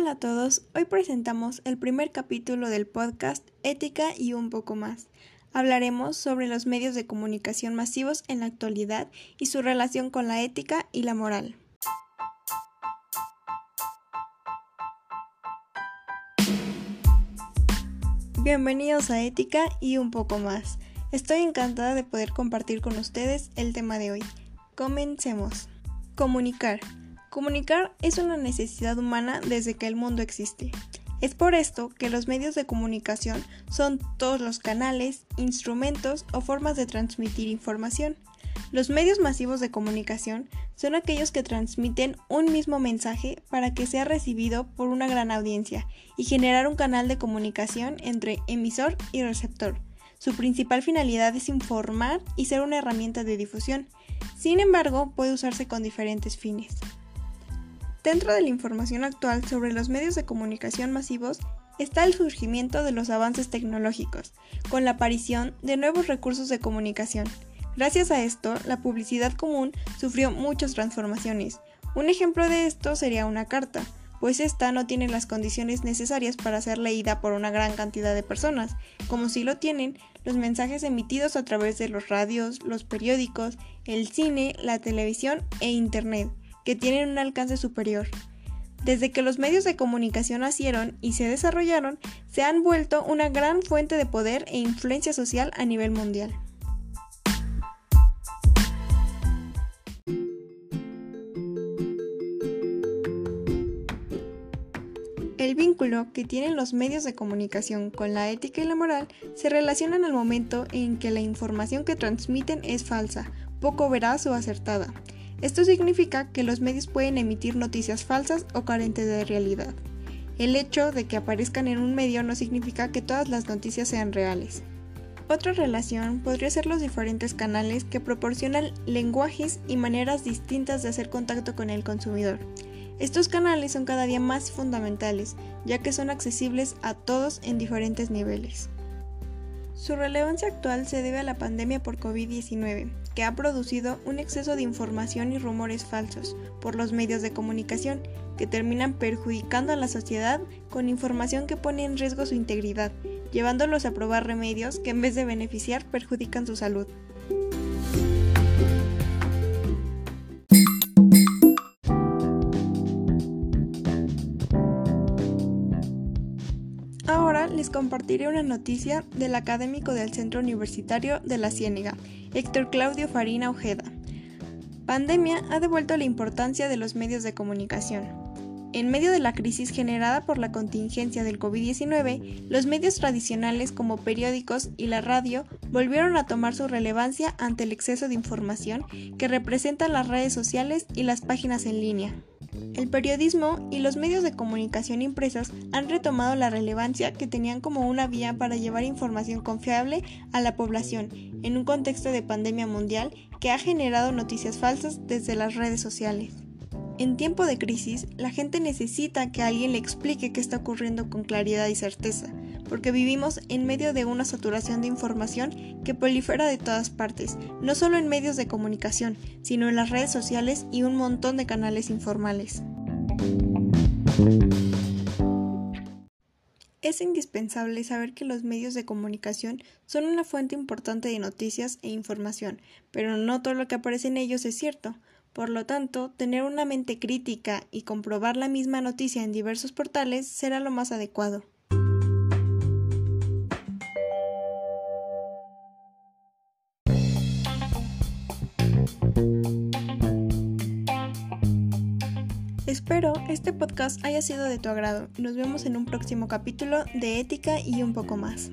Hola a todos, hoy presentamos el primer capítulo del podcast Ética y un poco más. Hablaremos sobre los medios de comunicación masivos en la actualidad y su relación con la ética y la moral. Bienvenidos a Ética y un poco más. Estoy encantada de poder compartir con ustedes el tema de hoy. Comencemos. Comunicar. Comunicar es una necesidad humana desde que el mundo existe. Es por esto que los medios de comunicación son todos los canales, instrumentos o formas de transmitir información. Los medios masivos de comunicación son aquellos que transmiten un mismo mensaje para que sea recibido por una gran audiencia y generar un canal de comunicación entre emisor y receptor. Su principal finalidad es informar y ser una herramienta de difusión. Sin embargo, puede usarse con diferentes fines. Dentro de la información actual sobre los medios de comunicación masivos está el surgimiento de los avances tecnológicos, con la aparición de nuevos recursos de comunicación. Gracias a esto, la publicidad común sufrió muchas transformaciones. Un ejemplo de esto sería una carta, pues esta no tiene las condiciones necesarias para ser leída por una gran cantidad de personas, como si lo tienen los mensajes emitidos a través de los radios, los periódicos, el cine, la televisión e Internet que tienen un alcance superior. Desde que los medios de comunicación nacieron y se desarrollaron, se han vuelto una gran fuente de poder e influencia social a nivel mundial. El vínculo que tienen los medios de comunicación con la ética y la moral se relacionan al momento en que la información que transmiten es falsa, poco veraz o acertada, esto significa que los medios pueden emitir noticias falsas o carentes de realidad. El hecho de que aparezcan en un medio no significa que todas las noticias sean reales. Otra relación podría ser los diferentes canales que proporcionan lenguajes y maneras distintas de hacer contacto con el consumidor. Estos canales son cada día más fundamentales, ya que son accesibles a todos en diferentes niveles. Su relevancia actual se debe a la pandemia por COVID-19, que ha producido un exceso de información y rumores falsos por los medios de comunicación, que terminan perjudicando a la sociedad con información que pone en riesgo su integridad, llevándolos a probar remedios que en vez de beneficiar perjudican su salud. Les compartiré una noticia del académico del Centro Universitario de la Ciénega, Héctor Claudio Farina Ojeda. Pandemia ha devuelto la importancia de los medios de comunicación. En medio de la crisis generada por la contingencia del COVID-19, los medios tradicionales como periódicos y la radio volvieron a tomar su relevancia ante el exceso de información que representan las redes sociales y las páginas en línea. El periodismo y los medios de comunicación impresas han retomado la relevancia que tenían como una vía para llevar información confiable a la población en un contexto de pandemia mundial que ha generado noticias falsas desde las redes sociales. En tiempo de crisis, la gente necesita que alguien le explique qué está ocurriendo con claridad y certeza, porque vivimos en medio de una saturación de información que prolifera de todas partes, no solo en medios de comunicación, sino en las redes sociales y un montón de canales informales. Es indispensable saber que los medios de comunicación son una fuente importante de noticias e información, pero no todo lo que aparece en ellos es cierto. Por lo tanto, tener una mente crítica y comprobar la misma noticia en diversos portales será lo más adecuado. Espero este podcast haya sido de tu agrado. Nos vemos en un próximo capítulo de Ética y un poco más.